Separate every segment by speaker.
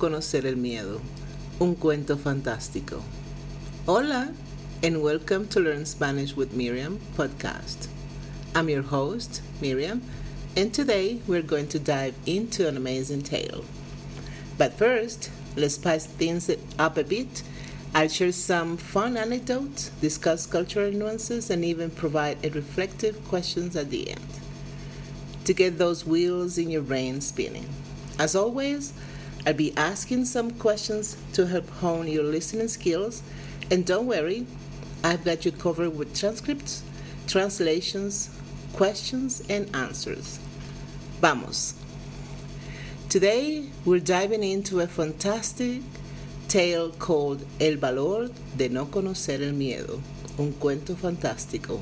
Speaker 1: conocer el miedo, un cuento fantástico. Hola, and welcome to Learn Spanish with Miriam podcast. I'm your host, Miriam, and today we're going to dive into an amazing tale. But first, let's spice things up a bit. I'll share some fun anecdotes, discuss cultural nuances, and even provide a reflective questions at the end to get those wheels in your brain spinning. As always, I'll be asking some questions to help hone your listening skills, and don't worry, I've got you covered with transcripts, translations, questions, and answers. Vamos. Today, we're diving into a fantastic tale called El valor de no conocer el miedo, un cuento fantástico.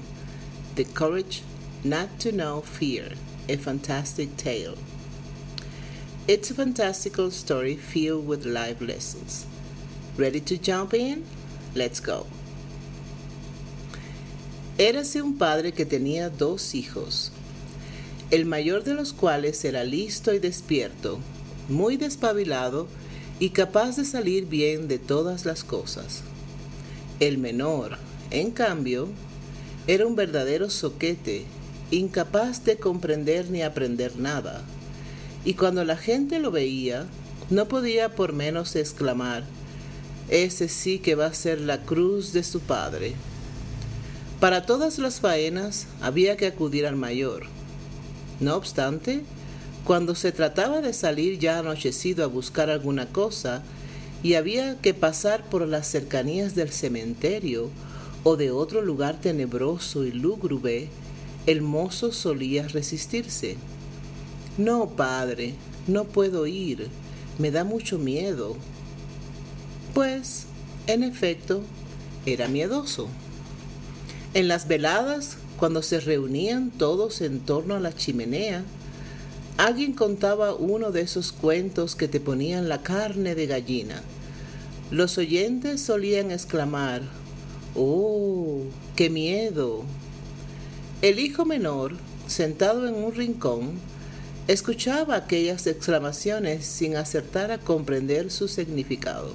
Speaker 1: The courage not to know fear, a fantastic tale. It's a fantastical story filled with life lessons. Ready to jump in? Let's go. Érase un padre que tenía dos hijos, el mayor de los cuales era listo y despierto, muy despabilado y capaz de salir bien de todas las cosas. El menor, en cambio, era un verdadero soquete, incapaz de comprender ni aprender nada y cuando la gente lo veía, no podía por menos exclamar, ese sí que va a ser la cruz de su padre. Para todas las faenas había que acudir al mayor. No obstante, cuando se trataba de salir ya anochecido a buscar alguna cosa y había que pasar por las cercanías del cementerio o de otro lugar tenebroso y lúgubre, el mozo solía resistirse. No, padre, no puedo ir, me da mucho miedo. Pues, en efecto, era miedoso. En las veladas, cuando se reunían todos en torno a la chimenea, alguien contaba uno de esos cuentos que te ponían la carne de gallina. Los oyentes solían exclamar, ¡Oh, qué miedo! El hijo menor, sentado en un rincón, Escuchaba aquellas exclamaciones sin acertar a comprender su significado.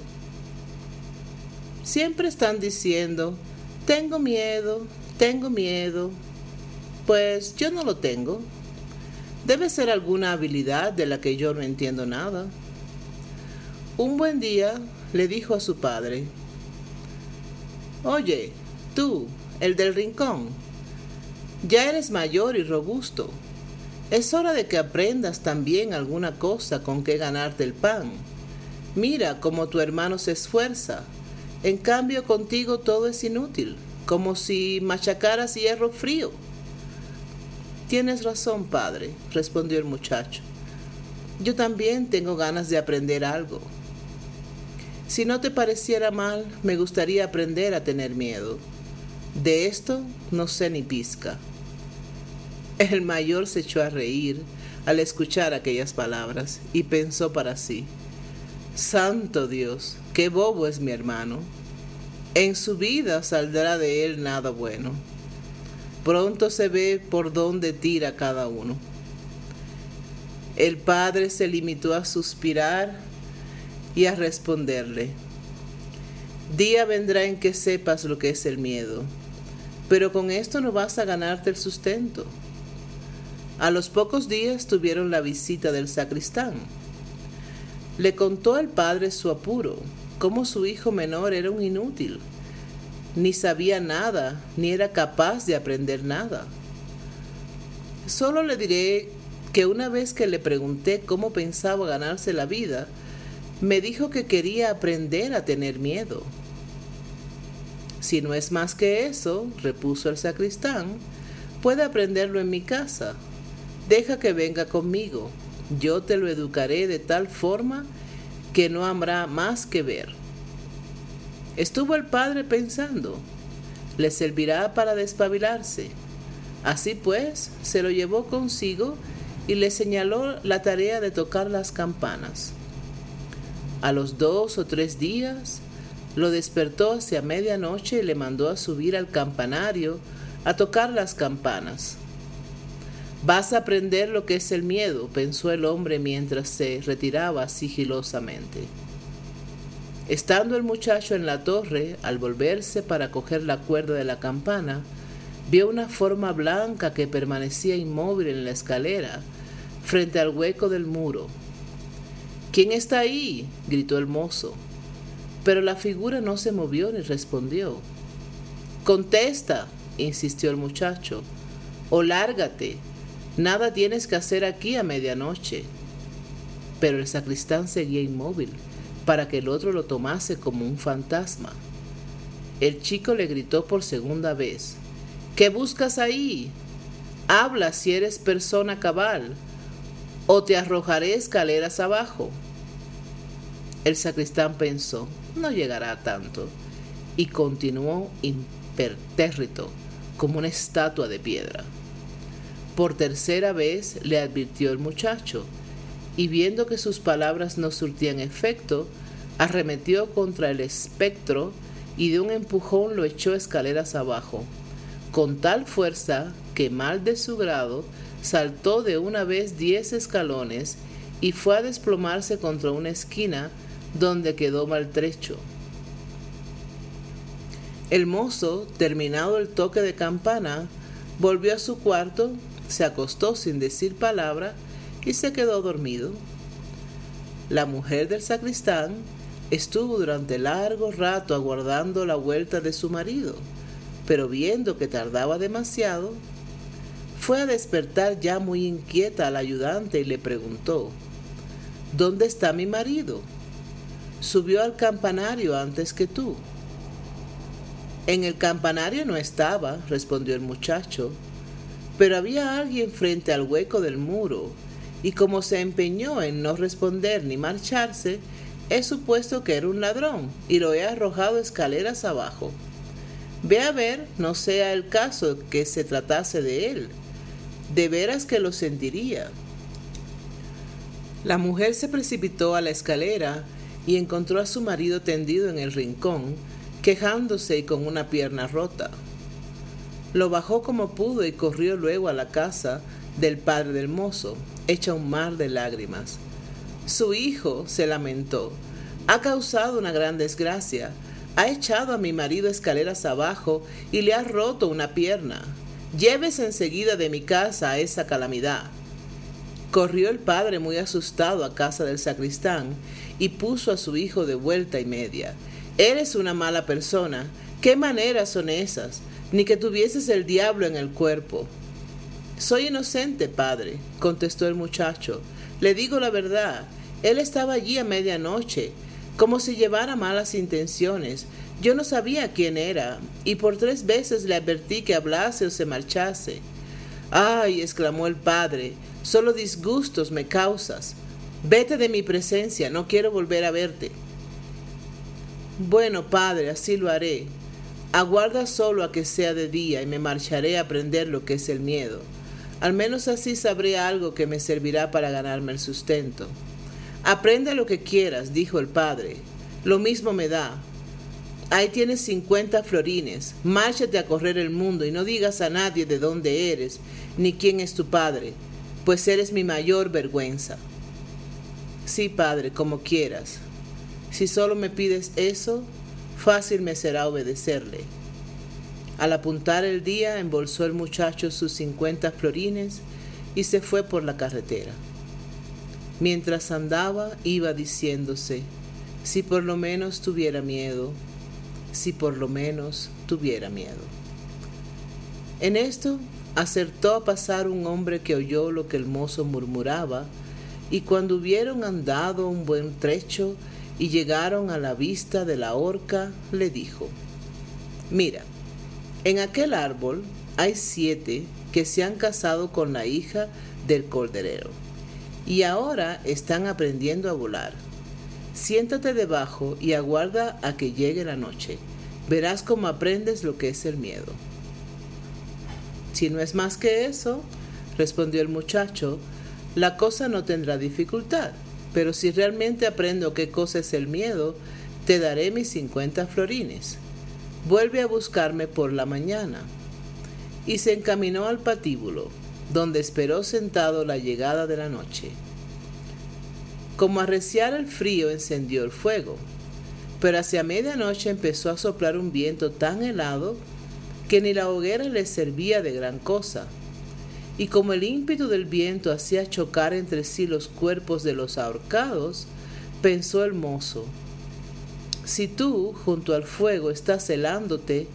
Speaker 1: Siempre están diciendo, tengo miedo, tengo miedo. Pues yo no lo tengo. Debe ser alguna habilidad de la que yo no entiendo nada. Un buen día le dijo a su padre, Oye, tú, el del rincón, ya eres mayor y robusto. Es hora de que aprendas también alguna cosa con que ganarte el pan. Mira cómo tu hermano se esfuerza. En cambio contigo todo es inútil, como si machacaras hierro frío. Tienes razón, padre, respondió el muchacho. Yo también tengo ganas de aprender algo. Si no te pareciera mal, me gustaría aprender a tener miedo. De esto no sé ni pizca. El mayor se echó a reír al escuchar aquellas palabras y pensó para sí, Santo Dios, qué bobo es mi hermano. En su vida saldrá de él nada bueno. Pronto se ve por dónde tira cada uno. El padre se limitó a suspirar y a responderle, Día vendrá en que sepas lo que es el miedo, pero con esto no vas a ganarte el sustento. A los pocos días tuvieron la visita del sacristán. Le contó al padre su apuro, cómo su hijo menor era un inútil, ni sabía nada, ni era capaz de aprender nada. Solo le diré que una vez que le pregunté cómo pensaba ganarse la vida, me dijo que quería aprender a tener miedo. Si no es más que eso, repuso el sacristán, puede aprenderlo en mi casa, Deja que venga conmigo, yo te lo educaré de tal forma que no habrá más que ver. Estuvo el padre pensando, le servirá para despabilarse. Así pues, se lo llevó consigo y le señaló la tarea de tocar las campanas. A los dos o tres días, lo despertó hacia medianoche y le mandó a subir al campanario a tocar las campanas. Vas a aprender lo que es el miedo, pensó el hombre mientras se retiraba sigilosamente. Estando el muchacho en la torre, al volverse para coger la cuerda de la campana, vio una forma blanca que permanecía inmóvil en la escalera, frente al hueco del muro. ¿Quién está ahí? gritó el mozo. Pero la figura no se movió ni respondió. Contesta, insistió el muchacho, o lárgate. Nada tienes que hacer aquí a medianoche. Pero el sacristán seguía inmóvil para que el otro lo tomase como un fantasma. El chico le gritó por segunda vez, ¿qué buscas ahí? Habla si eres persona cabal, o te arrojaré escaleras abajo. El sacristán pensó, no llegará a tanto, y continuó impertérrito, como una estatua de piedra. Por tercera vez le advirtió el muchacho, y viendo que sus palabras no surtían efecto, arremetió contra el espectro y de un empujón lo echó escaleras abajo, con tal fuerza que mal de su grado saltó de una vez diez escalones y fue a desplomarse contra una esquina donde quedó maltrecho. El mozo, terminado el toque de campana, volvió a su cuarto, se acostó sin decir palabra y se quedó dormido. La mujer del sacristán estuvo durante largo rato aguardando la vuelta de su marido, pero viendo que tardaba demasiado, fue a despertar ya muy inquieta al ayudante y le preguntó, ¿Dónde está mi marido? Subió al campanario antes que tú. En el campanario no estaba, respondió el muchacho, pero había alguien frente al hueco del muro y como se empeñó en no responder ni marcharse, he supuesto que era un ladrón y lo he arrojado escaleras abajo. Ve a ver, no sea el caso que se tratase de él. De veras que lo sentiría. La mujer se precipitó a la escalera y encontró a su marido tendido en el rincón, quejándose y con una pierna rota. Lo bajó como pudo y corrió luego a la casa del padre del mozo, hecha un mar de lágrimas. Su hijo se lamentó. Ha causado una gran desgracia. Ha echado a mi marido escaleras abajo y le ha roto una pierna. Llévese enseguida de mi casa a esa calamidad. Corrió el padre muy asustado a casa del sacristán y puso a su hijo de vuelta y media. Eres una mala persona. ¿Qué maneras son esas? Ni que tuvieses el diablo en el cuerpo. Soy inocente, padre, contestó el muchacho. Le digo la verdad. Él estaba allí a medianoche, como si llevara malas intenciones. Yo no sabía quién era, y por tres veces le advertí que hablase o se marchase. Ay, exclamó el padre, solo disgustos me causas. Vete de mi presencia, no quiero volver a verte. Bueno, padre, así lo haré. Aguarda solo a que sea de día y me marcharé a aprender lo que es el miedo. Al menos así sabré algo que me servirá para ganarme el sustento. Aprende lo que quieras, dijo el padre. Lo mismo me da. Ahí tienes cincuenta florines. Márchate a correr el mundo y no digas a nadie de dónde eres, ni quién es tu padre, pues eres mi mayor vergüenza. Sí, padre, como quieras. Si solo me pides eso, fácil me será obedecerle. Al apuntar el día, embolsó el muchacho sus cincuenta florines y se fue por la carretera. Mientras andaba, iba diciéndose, si por lo menos tuviera miedo, si por lo menos tuviera miedo. En esto acertó a pasar un hombre que oyó lo que el mozo murmuraba, y cuando hubieron andado un buen trecho y llegaron a la vista de la horca, le dijo, Mira, en aquel árbol hay siete que se han casado con la hija del corderero y ahora están aprendiendo a volar. Siéntate debajo y aguarda a que llegue la noche. Verás cómo aprendes lo que es el miedo. Si no es más que eso, respondió el muchacho, la cosa no tendrá dificultad. Pero si realmente aprendo qué cosa es el miedo, te daré mis cincuenta florines vuelve a buscarme por la mañana. Y se encaminó al patíbulo. donde esperó sentado la llegada de la noche. Como arreciara el frío encendió el fuego, pero hacia medianoche empezó a soplar un viento tan helado que ni la hoguera le servía de gran cosa. Y como el ímpetu del viento hacía chocar entre sí los cuerpos de los ahorcados, pensó el mozo, si tú junto al fuego estás helándote,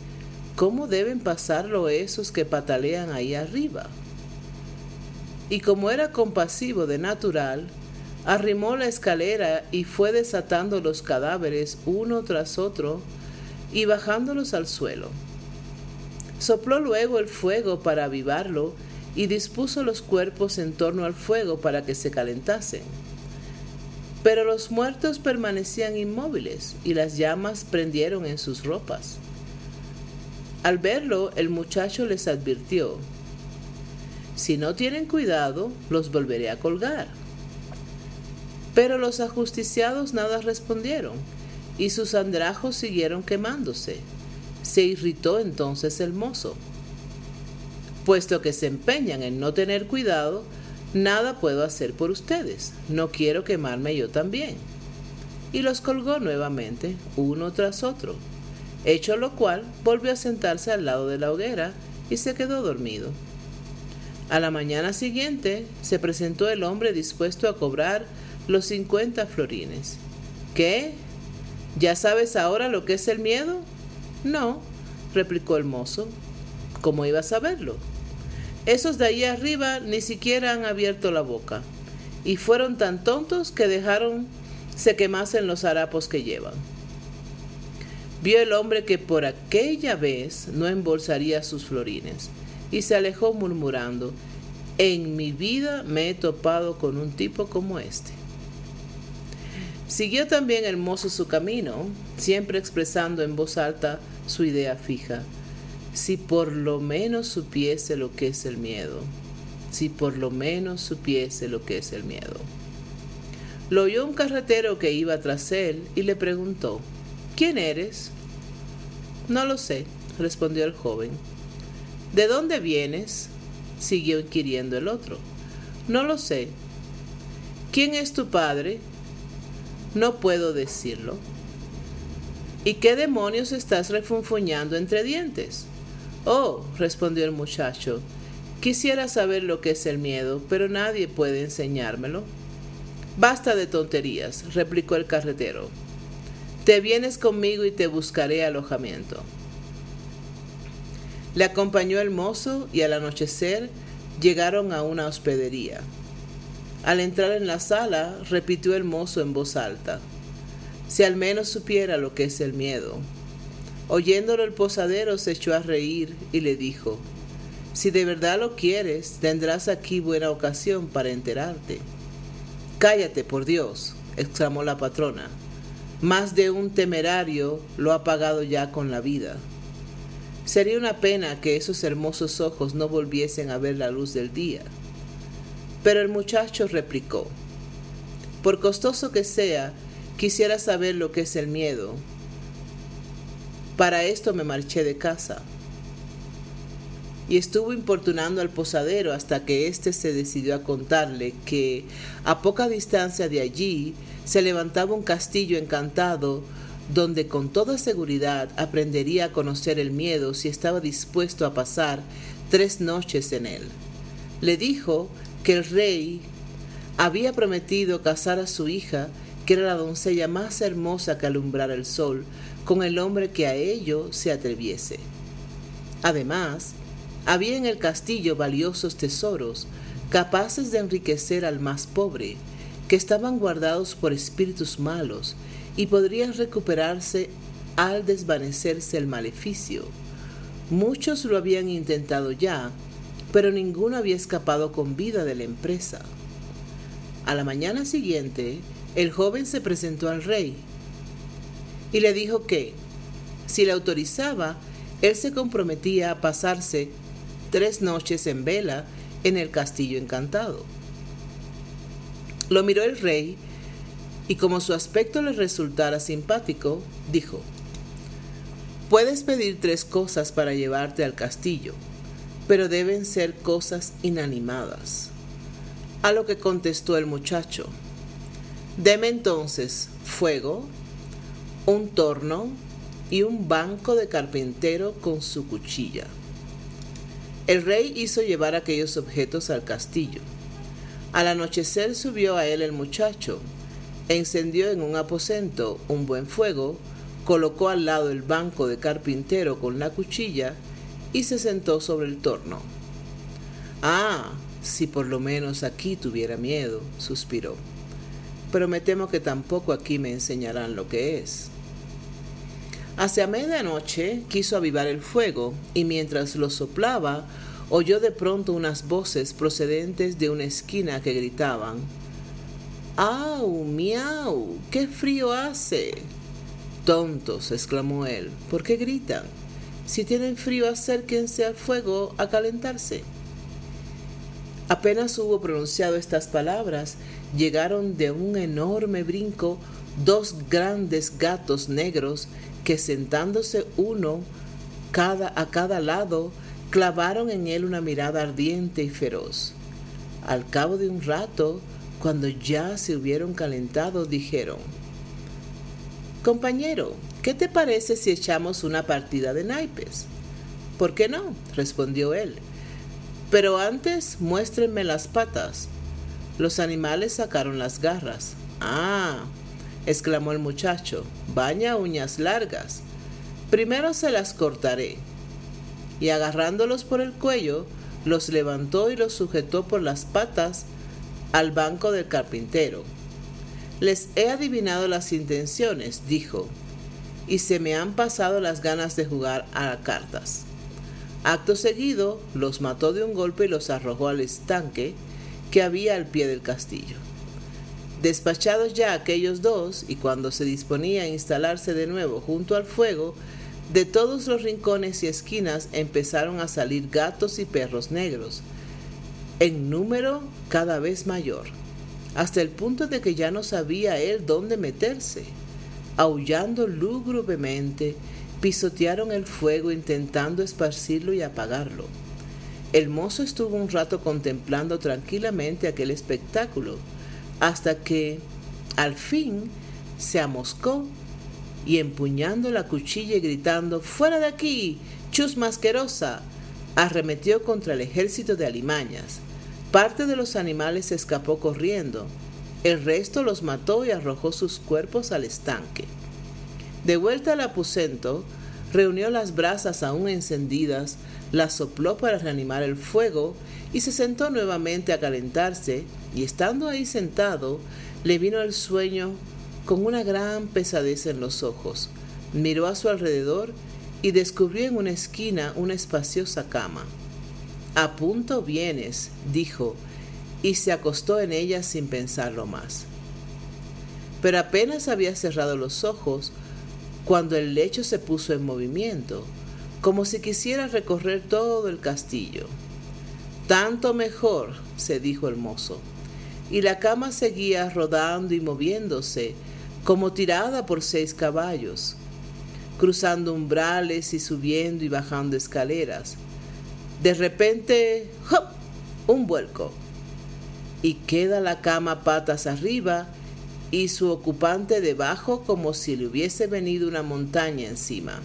Speaker 1: ¿cómo deben pasarlo esos que patalean ahí arriba? Y como era compasivo de natural, arrimó la escalera y fue desatando los cadáveres uno tras otro y bajándolos al suelo. Sopló luego el fuego para avivarlo y dispuso los cuerpos en torno al fuego para que se calentasen. Pero los muertos permanecían inmóviles y las llamas prendieron en sus ropas. Al verlo, el muchacho les advirtió, si no tienen cuidado, los volveré a colgar. Pero los ajusticiados nada respondieron, y sus andrajos siguieron quemándose. Se irritó entonces el mozo. Puesto que se empeñan en no tener cuidado, Nada puedo hacer por ustedes, no quiero quemarme yo también. Y los colgó nuevamente, uno tras otro, hecho lo cual volvió a sentarse al lado de la hoguera y se quedó dormido. A la mañana siguiente se presentó el hombre dispuesto a cobrar los cincuenta florines. ¿Qué? ¿Ya sabes ahora lo que es el miedo? No, replicó el mozo. ¿Cómo iba a saberlo? Esos de ahí arriba ni siquiera han abierto la boca y fueron tan tontos que dejaron se quemasen los harapos que llevan. Vio el hombre que por aquella vez no embolsaría sus florines y se alejó murmurando, en mi vida me he topado con un tipo como este. Siguió también el mozo su camino, siempre expresando en voz alta su idea fija si por lo menos supiese lo que es el miedo, si por lo menos supiese lo que es el miedo. Lo oyó un carretero que iba tras él y le preguntó, ¿quién eres? No lo sé, respondió el joven. ¿De dónde vienes? siguió inquiriendo el otro. No lo sé. ¿Quién es tu padre? No puedo decirlo. ¿Y qué demonios estás refunfuñando entre dientes? Oh, respondió el muchacho, quisiera saber lo que es el miedo, pero nadie puede enseñármelo. Basta de tonterías, replicó el carretero. Te vienes conmigo y te buscaré alojamiento. Le acompañó el mozo y al anochecer llegaron a una hospedería. Al entrar en la sala, repitió el mozo en voz alta, si al menos supiera lo que es el miedo. Oyéndolo el posadero se echó a reír y le dijo, Si de verdad lo quieres, tendrás aquí buena ocasión para enterarte. Cállate, por Dios, exclamó la patrona. Más de un temerario lo ha pagado ya con la vida. Sería una pena que esos hermosos ojos no volviesen a ver la luz del día. Pero el muchacho replicó, Por costoso que sea, quisiera saber lo que es el miedo, para esto me marché de casa. Y estuvo importunando al posadero hasta que éste se decidió a contarle que a poca distancia de allí se levantaba un castillo encantado donde con toda seguridad aprendería a conocer el miedo si estaba dispuesto a pasar tres noches en él. Le dijo que el rey había prometido casar a su hija, que era la doncella más hermosa que alumbrara el sol, con el hombre que a ello se atreviese. Además, había en el castillo valiosos tesoros capaces de enriquecer al más pobre, que estaban guardados por espíritus malos y podrían recuperarse al desvanecerse el maleficio. Muchos lo habían intentado ya, pero ninguno había escapado con vida de la empresa. A la mañana siguiente, el joven se presentó al rey y le dijo que, si le autorizaba, él se comprometía a pasarse tres noches en vela en el castillo encantado. Lo miró el rey y como su aspecto le resultara simpático, dijo, Puedes pedir tres cosas para llevarte al castillo, pero deben ser cosas inanimadas. A lo que contestó el muchacho, deme entonces fuego, un torno y un banco de carpintero con su cuchilla. El rey hizo llevar aquellos objetos al castillo. Al anochecer subió a él el muchacho, encendió en un aposento un buen fuego, colocó al lado el banco de carpintero con la cuchilla y se sentó sobre el torno. Ah, si por lo menos aquí tuviera miedo, suspiró. Pero me temo que tampoco aquí me enseñarán lo que es. Hacia medianoche quiso avivar el fuego y mientras lo soplaba oyó de pronto unas voces procedentes de una esquina que gritaban ¡Au, miau! ¡Qué frío hace! Tontos, exclamó él, ¿por qué gritan? Si tienen frío, acérquense al fuego a calentarse. Apenas hubo pronunciado estas palabras, llegaron de un enorme brinco dos grandes gatos negros que sentándose uno cada, a cada lado, clavaron en él una mirada ardiente y feroz. Al cabo de un rato, cuando ya se hubieron calentado, dijeron, Compañero, ¿qué te parece si echamos una partida de naipes? ¿Por qué no? respondió él. Pero antes muéstrenme las patas. Los animales sacaron las garras. Ah, exclamó el muchacho, baña uñas largas. Primero se las cortaré. Y agarrándolos por el cuello, los levantó y los sujetó por las patas al banco del carpintero. Les he adivinado las intenciones, dijo, y se me han pasado las ganas de jugar a cartas. Acto seguido, los mató de un golpe y los arrojó al estanque que había al pie del castillo. Despachados ya aquellos dos, y cuando se disponía a instalarse de nuevo junto al fuego, de todos los rincones y esquinas empezaron a salir gatos y perros negros, en número cada vez mayor, hasta el punto de que ya no sabía él dónde meterse. Aullando lúgubremente, pisotearon el fuego intentando esparcirlo y apagarlo. El mozo estuvo un rato contemplando tranquilamente aquel espectáculo, hasta que al fin se amoscó y empuñando la cuchilla y gritando ¡Fuera de aquí! ¡Chusma asquerosa! arremetió contra el ejército de alimañas. Parte de los animales escapó corriendo, el resto los mató y arrojó sus cuerpos al estanque. De vuelta al aposento, reunió las brasas aún encendidas, las sopló para reanimar el fuego y se sentó nuevamente a calentarse y estando ahí sentado, le vino el sueño con una gran pesadez en los ojos. Miró a su alrededor y descubrió en una esquina una espaciosa cama. A punto vienes, dijo, y se acostó en ella sin pensarlo más. Pero apenas había cerrado los ojos cuando el lecho se puso en movimiento, como si quisiera recorrer todo el castillo. Tanto mejor, se dijo el mozo. Y la cama seguía rodando y moviéndose, como tirada por seis caballos, cruzando umbrales y subiendo y bajando escaleras. De repente, ¡hop! un vuelco. Y queda la cama patas arriba y su ocupante debajo como si le hubiese venido una montaña encima.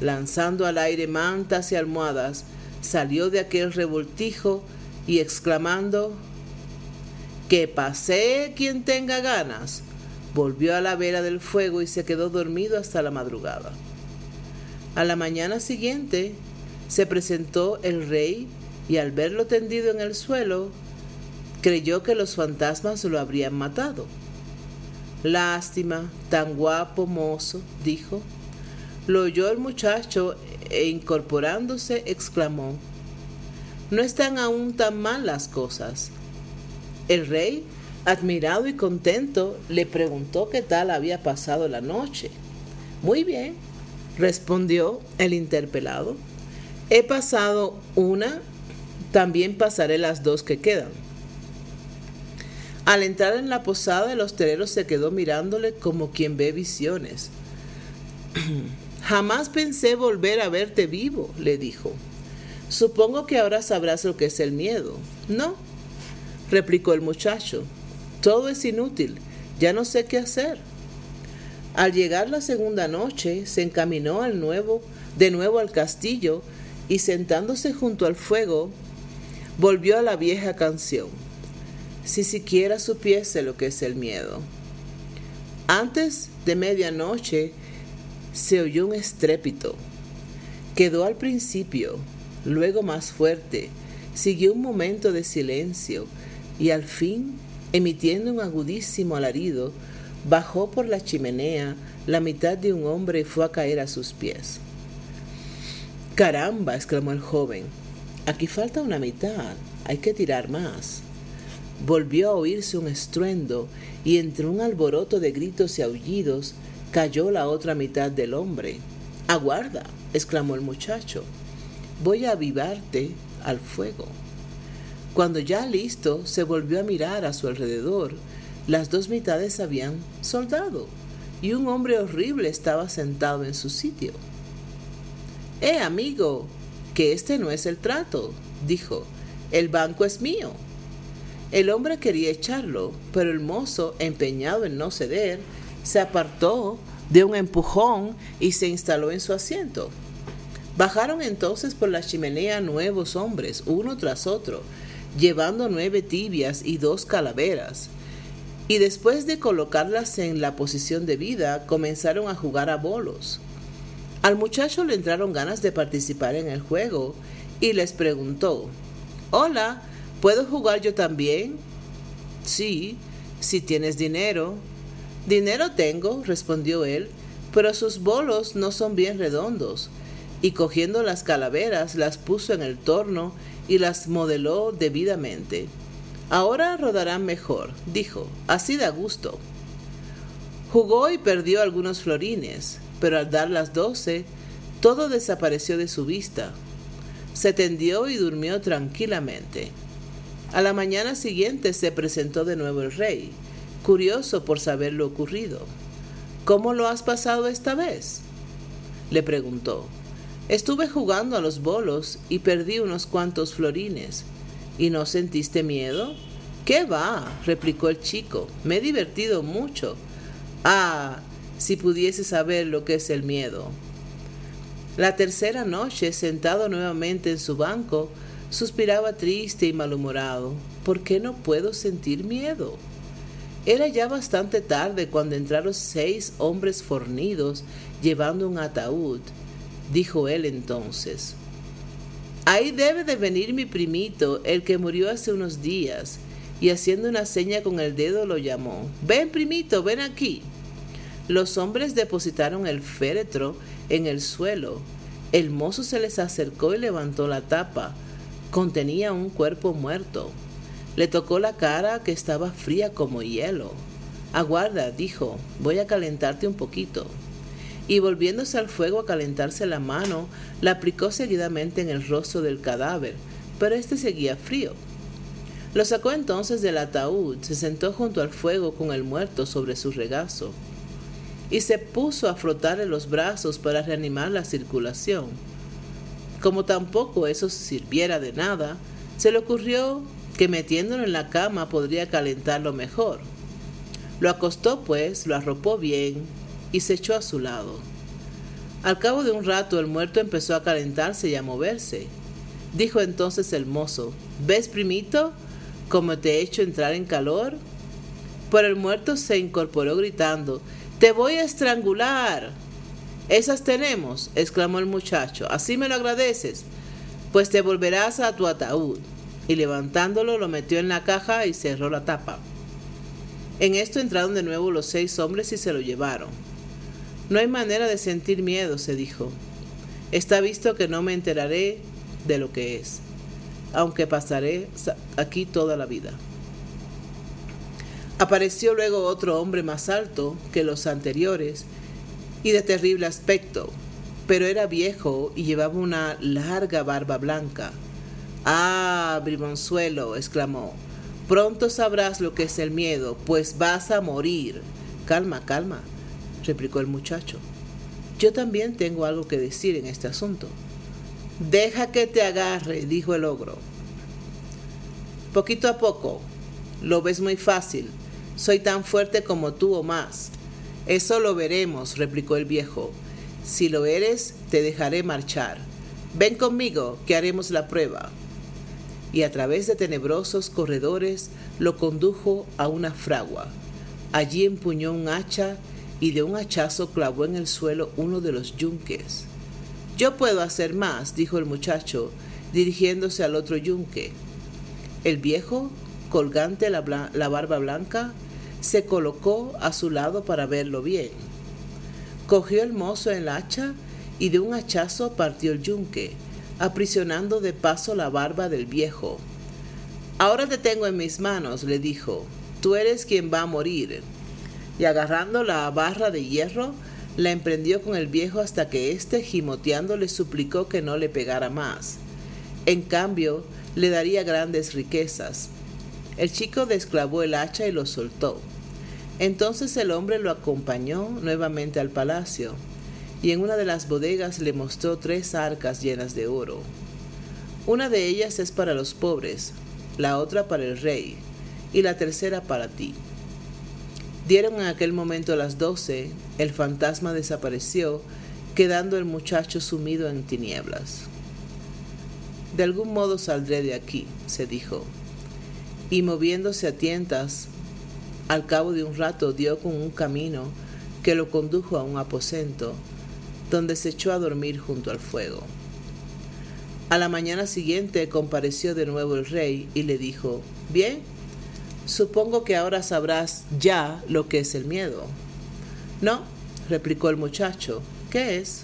Speaker 1: Lanzando al aire mantas y almohadas, salió de aquel revoltijo y exclamando, que pase quien tenga ganas, volvió a la vera del fuego y se quedó dormido hasta la madrugada. A la mañana siguiente se presentó el rey y al verlo tendido en el suelo, creyó que los fantasmas lo habrían matado. Lástima, tan guapo mozo, dijo. Lo oyó el muchacho e incorporándose exclamó, No están aún tan mal las cosas. El rey, admirado y contento, le preguntó qué tal había pasado la noche. Muy bien, respondió el interpelado. He pasado una, también pasaré las dos que quedan. Al entrar en la posada, el hostelero se quedó mirándole como quien ve visiones. Jamás pensé volver a verte vivo, le dijo. Supongo que ahora sabrás lo que es el miedo. No, replicó el muchacho. Todo es inútil. Ya no sé qué hacer. Al llegar la segunda noche, se encaminó al nuevo, de nuevo al castillo y sentándose junto al fuego, volvió a la vieja canción. Si siquiera supiese lo que es el miedo. Antes de medianoche se oyó un estrépito. Quedó al principio, luego más fuerte, siguió un momento de silencio y al fin, emitiendo un agudísimo alarido, bajó por la chimenea la mitad de un hombre y fue a caer a sus pies. Caramba, exclamó el joven, aquí falta una mitad, hay que tirar más. Volvió a oírse un estruendo y entre un alboroto de gritos y aullidos cayó la otra mitad del hombre. Aguarda, exclamó el muchacho, voy a avivarte al fuego. Cuando ya listo, se volvió a mirar a su alrededor. Las dos mitades habían soldado y un hombre horrible estaba sentado en su sitio. Eh, amigo, que este no es el trato, dijo. El banco es mío. El hombre quería echarlo, pero el mozo, empeñado en no ceder, se apartó de un empujón y se instaló en su asiento. Bajaron entonces por la chimenea nuevos hombres, uno tras otro, llevando nueve tibias y dos calaveras. Y después de colocarlas en la posición de vida, comenzaron a jugar a bolos. Al muchacho le entraron ganas de participar en el juego y les preguntó, Hola, ¿puedo jugar yo también? Sí, si tienes dinero. Dinero tengo, respondió él, pero sus bolos no son bien redondos. Y cogiendo las calaveras las puso en el torno y las modeló debidamente. Ahora rodarán mejor, dijo, así da gusto. Jugó y perdió algunos florines, pero al dar las doce, todo desapareció de su vista. Se tendió y durmió tranquilamente. A la mañana siguiente se presentó de nuevo el rey, curioso por saber lo ocurrido. ¿Cómo lo has pasado esta vez? le preguntó. Estuve jugando a los bolos y perdí unos cuantos florines. ¿Y no sentiste miedo? ¿Qué va? replicó el chico. Me he divertido mucho. Ah, si pudiese saber lo que es el miedo. La tercera noche, sentado nuevamente en su banco, suspiraba triste y malhumorado. ¿Por qué no puedo sentir miedo? Era ya bastante tarde cuando entraron seis hombres fornidos llevando un ataúd. Dijo él entonces, Ahí debe de venir mi primito, el que murió hace unos días, y haciendo una seña con el dedo lo llamó. Ven, primito, ven aquí. Los hombres depositaron el féretro en el suelo. El mozo se les acercó y levantó la tapa. Contenía un cuerpo muerto. Le tocó la cara que estaba fría como hielo. Aguarda, dijo, voy a calentarte un poquito. Y volviéndose al fuego a calentarse la mano, la aplicó seguidamente en el rostro del cadáver, pero éste seguía frío. Lo sacó entonces del ataúd, se sentó junto al fuego con el muerto sobre su regazo y se puso a frotarle los brazos para reanimar la circulación. Como tampoco eso sirviera de nada, se le ocurrió que metiéndolo en la cama podría calentarlo mejor. Lo acostó pues, lo arropó bien y se echó a su lado. Al cabo de un rato el muerto empezó a calentarse y a moverse. Dijo entonces el mozo, ¿ves, primito, cómo te he hecho entrar en calor? Pero el muerto se incorporó gritando, te voy a estrangular. Esas tenemos, exclamó el muchacho. Así me lo agradeces. Pues te volverás a tu ataúd. Y levantándolo lo metió en la caja y cerró la tapa. En esto entraron de nuevo los seis hombres y se lo llevaron. No hay manera de sentir miedo, se dijo. Está visto que no me enteraré de lo que es, aunque pasaré aquí toda la vida. Apareció luego otro hombre más alto que los anteriores y de terrible aspecto, pero era viejo y llevaba una larga barba blanca. Ah, brimonzuelo, exclamó, pronto sabrás lo que es el miedo, pues vas a morir. Calma, calma, replicó el muchacho. Yo también tengo algo que decir en este asunto. Deja que te agarre, dijo el ogro. Poquito a poco. Lo ves muy fácil. Soy tan fuerte como tú o más. Eso lo veremos, replicó el viejo. Si lo eres, te dejaré marchar. Ven conmigo, que haremos la prueba. Y a través de tenebrosos corredores lo condujo a una fragua. Allí empuñó un hacha y de un hachazo clavó en el suelo uno de los yunques. Yo puedo hacer más, dijo el muchacho, dirigiéndose al otro yunque. El viejo, colgante la, barba blanca, se colocó a su lado para verlo bien. Cogió el mozo el hacha y de un hachazo partió el yunque, aprisionando de paso la barba del viejo. Ahora te tengo en mis manos, le dijo, tú eres quien va a morir. Y agarrando la barra de hierro, la emprendió con el viejo hasta que éste, gimoteando, le suplicó que no le pegara más. En cambio, le daría grandes riquezas. El chico desclavó el hacha y lo soltó. Entonces el hombre lo acompañó nuevamente al palacio, y en una de las bodegas le mostró tres arcas llenas de oro. Una de ellas es para los pobres, la otra para el rey, y la tercera para ti. Dieron en aquel momento las doce, el fantasma desapareció, quedando el muchacho sumido en tinieblas. De algún modo saldré de aquí, se dijo, y moviéndose a tientas, al cabo de un rato dio con un camino que lo condujo a un aposento, donde se echó a dormir junto al fuego. A la mañana siguiente compareció de nuevo el rey y le dijo, Bien, supongo que ahora sabrás ya lo que es el miedo. No, replicó el muchacho, ¿qué es?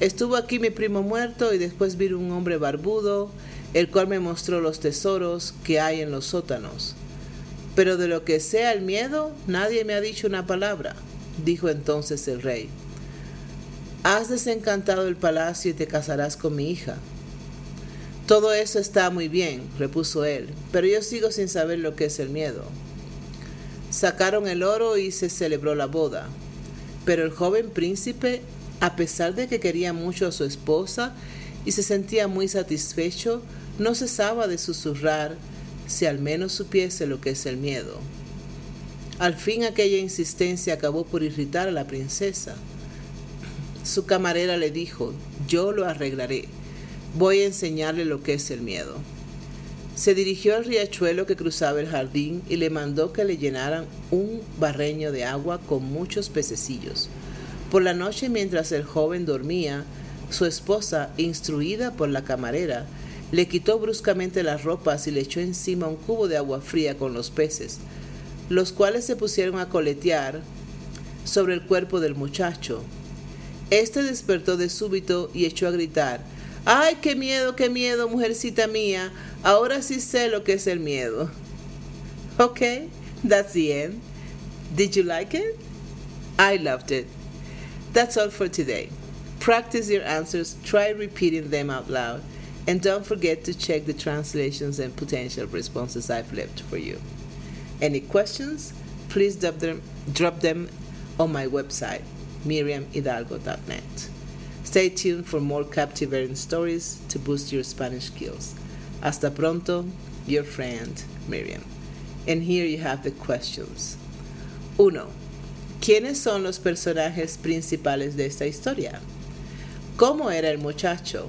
Speaker 1: Estuvo aquí mi primo muerto y después vino un hombre barbudo, el cual me mostró los tesoros que hay en los sótanos. Pero de lo que sea el miedo, nadie me ha dicho una palabra, dijo entonces el rey. Has desencantado el palacio y te casarás con mi hija. Todo eso está muy bien, repuso él, pero yo sigo sin saber lo que es el miedo. Sacaron el oro y se celebró la boda. Pero el joven príncipe, a pesar de que quería mucho a su esposa y se sentía muy satisfecho, no cesaba de susurrar si al menos supiese lo que es el miedo. Al fin aquella insistencia acabó por irritar a la princesa. Su camarera le dijo, yo lo arreglaré, voy a enseñarle lo que es el miedo. Se dirigió al riachuelo que cruzaba el jardín y le mandó que le llenaran un barreño de agua con muchos pececillos. Por la noche, mientras el joven dormía, su esposa, instruida por la camarera, le quitó bruscamente las ropas y le echó encima un cubo de agua fría con los peces, los cuales se pusieron a coletear sobre el cuerpo del muchacho. Este despertó de súbito y echó a gritar, ¡Ay, qué miedo, qué miedo, mujercita mía! Ahora sí sé lo que es el miedo. Okay, that's the end. Did you like it? I loved it. That's all for today. Practice your answers, try repeating them out loud. And don't forget to check the translations and potential responses I've left for you. Any questions? Please drop them, drop them on my website, miriamhidalgo.net. Stay tuned for more captivating stories to boost your Spanish skills. Hasta pronto, your friend Miriam. And here you have the questions. 1. ¿Quiénes son los personajes principales de esta historia? ¿Cómo era el muchacho?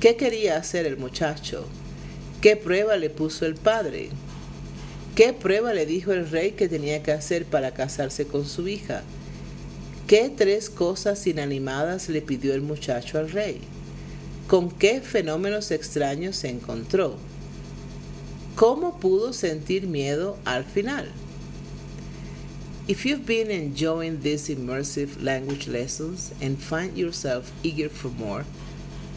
Speaker 1: ¿Qué quería hacer el muchacho? ¿Qué prueba le puso el padre? ¿Qué prueba le dijo el rey que tenía que hacer para casarse con su hija? ¿Qué tres cosas inanimadas le pidió el muchacho al rey? ¿Con qué fenómenos extraños se encontró? ¿Cómo pudo sentir miedo al final? If you've been enjoying these immersive language lessons and find yourself eager for more,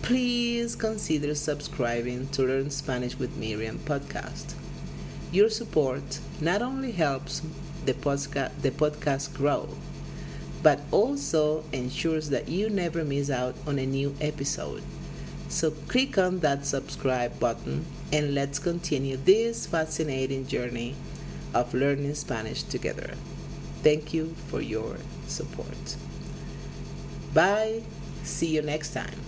Speaker 1: please consider subscribing to Learn Spanish with Miriam podcast. Your support not only helps the the podcast grow, but also ensures that you never miss out on a new episode. So click on that subscribe button and let's continue this fascinating journey of learning Spanish together. Thank you for your support. Bye. See you next time.